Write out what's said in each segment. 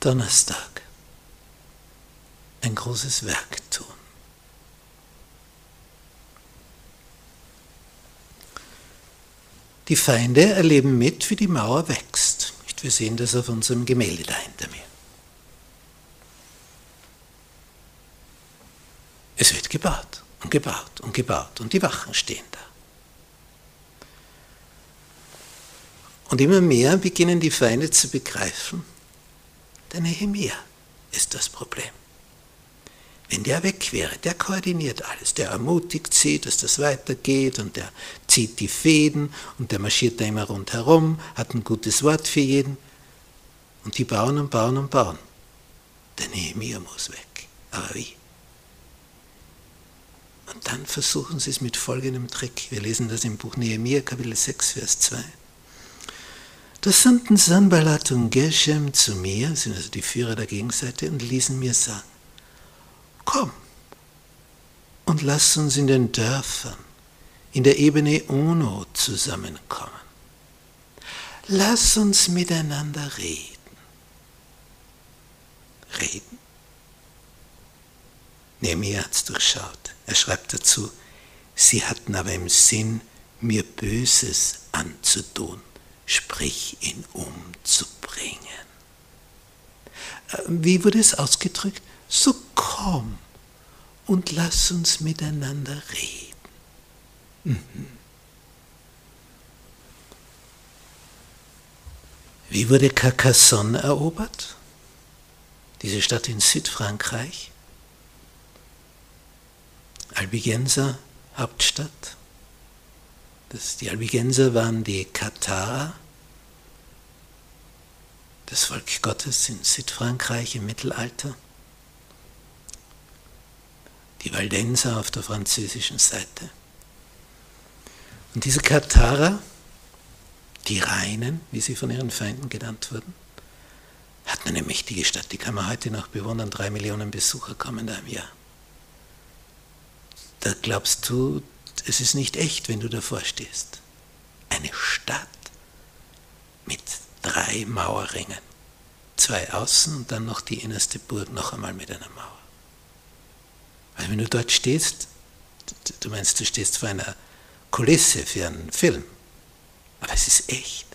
Donnerstag ein großes Werk tun. Die Feinde erleben mit, wie die Mauer wächst. Wir sehen das auf unserem Gemälde da hinter mir. Es wird gebaut und gebaut und gebaut und die Wachen stehen da. Und immer mehr beginnen die Feinde zu begreifen, der Nehemiah ist das Problem. Wenn der weg wäre, der koordiniert alles, der ermutigt sie, dass das weitergeht und der zieht die Fäden und der marschiert da immer rundherum, hat ein gutes Wort für jeden. Und die bauen und bauen und bauen. Der Nehemiah muss weg. Aber wie? Und dann versuchen sie es mit folgendem Trick. Wir lesen das im Buch Nehemiah, Kapitel 6, Vers 2. Da sandten Sanballat und Geshem zu mir, sind also die Führer der Gegenseite, und ließen mir sagen, komm und lass uns in den Dörfern, in der Ebene Ono zusammenkommen. Lass uns miteinander reden. Reden? Nehemiah hat es durchschaut. Er schreibt dazu, sie hatten aber im Sinn, mir Böses anzutun, sprich ihn umzubringen. Äh, wie wurde es ausgedrückt? So komm und lass uns miteinander reden. Mhm. Wie wurde Carcassonne erobert? Diese Stadt in Südfrankreich. Albigenser Hauptstadt. Das, die Albigenser waren die Katharer, das Volk Gottes in Südfrankreich im Mittelalter die Waldenser auf der französischen Seite. Und diese Katharer, die Reinen, wie sie von ihren Feinden genannt wurden, hatten eine mächtige Stadt, die kann man heute noch bewundern, drei Millionen Besucher kommen da im Jahr. Da glaubst du, es ist nicht echt, wenn du davor stehst. Eine Stadt mit drei Mauerringen. Zwei außen und dann noch die innerste Burg noch einmal mit einer Mauer. Weil wenn du dort stehst, du meinst, du stehst vor einer Kulisse für einen Film. Aber es ist echt.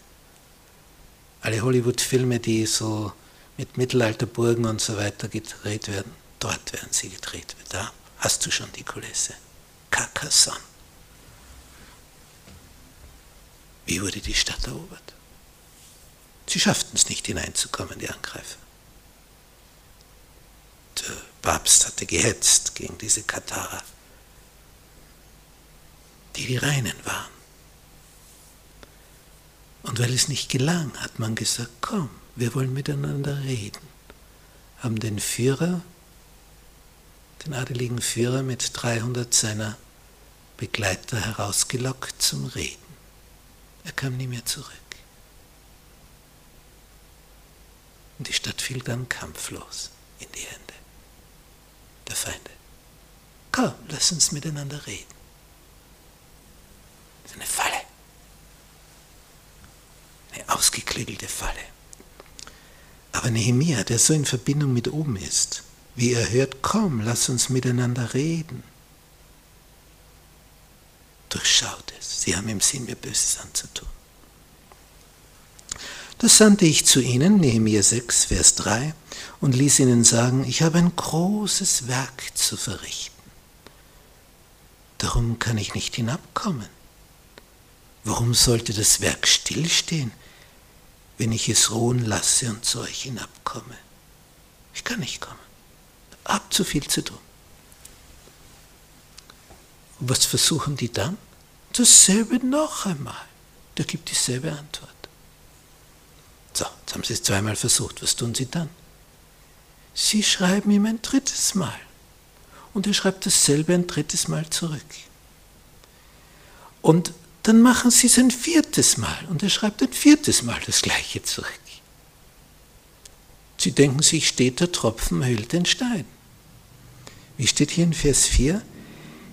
Alle Hollywood-Filme, die so mit Mittelalterburgen und so weiter gedreht werden, dort werden sie gedreht. Da hast du schon die Kulisse. Carcassonne. Wie wurde die Stadt erobert? Sie schafften es nicht hineinzukommen, die Angreifer. Der Papst hatte gehetzt gegen diese Katharer, die die Reinen waren. Und weil es nicht gelang, hat man gesagt, komm, wir wollen miteinander reden. Haben den Führer, den adeligen Führer mit 300 seiner Begleiter herausgelockt zum Reden. Er kam nie mehr zurück. Und die Stadt fiel dann kampflos in die Hände der Feinde. Komm, lass uns miteinander reden. Das ist eine Falle. Eine ausgeklügelte Falle. Aber Nehemiah, der so in Verbindung mit oben ist, wie er hört, komm, lass uns miteinander reden, durchschaut es. Sie haben im Sinn, mir Böses anzutun. Das sandte ich zu ihnen, Nehemiah 6, Vers 3, und ließ ihnen sagen, ich habe ein großes Werk zu verrichten. Darum kann ich nicht hinabkommen. Warum sollte das Werk stillstehen, wenn ich es ruhen lasse und zu euch hinabkomme? Ich kann nicht kommen. Hab zu viel zu tun. Und was versuchen die dann? Dasselbe noch einmal. Da gibt dieselbe Antwort. So, jetzt haben sie es zweimal versucht. Was tun sie dann? Sie schreiben ihm ein drittes Mal. Und er schreibt dasselbe ein drittes Mal zurück. Und dann machen sie es ein viertes Mal und er schreibt ein viertes Mal das gleiche zurück. Sie denken sich, steht der Tropfen hüllt den Stein. Wie steht hier in Vers 4?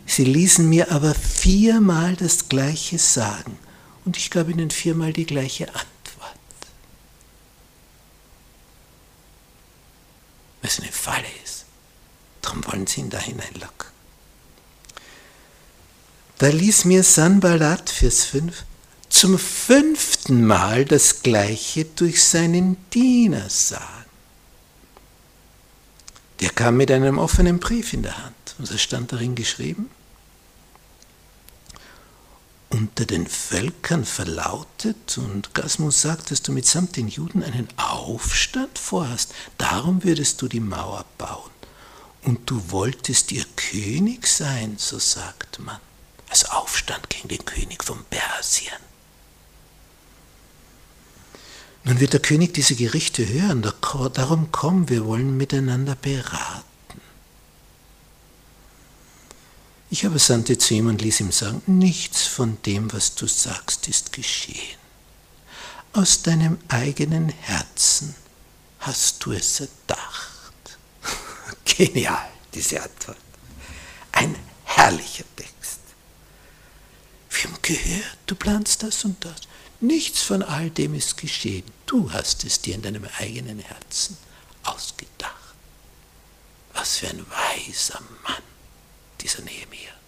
Sie ließen mir aber viermal das gleiche sagen und ich gab ihnen viermal die gleiche Antwort. Falle ist. Darum wollen sie ihn da hineinlocken. Da ließ mir Sanballat, Vers 5, zum fünften Mal das Gleiche durch seinen Diener sagen. Der kam mit einem offenen Brief in der Hand. Und es stand darin geschrieben, unter den Völkern verlautet und Gasmus sagt, dass du mitsamt den Juden einen Aufstand vorhast. Darum würdest du die Mauer bauen. Und du wolltest ihr König sein, so sagt man als Aufstand gegen den König von Persien. Nun wird der König diese Gerichte hören, darum komm, wir wollen miteinander beraten. Ich aber sandte zu ihm und ließ ihm sagen, nichts von dem, was du sagst, ist geschehen. Aus deinem eigenen Herzen hast du es erdacht. Genial, diese Antwort. Ein herrlicher Text. Wir haben gehört, du planst das und das. Nichts von all dem ist geschehen. Du hast es dir in deinem eigenen Herzen ausgedacht. Was für ein weiser Mann, dieser Nehemiah.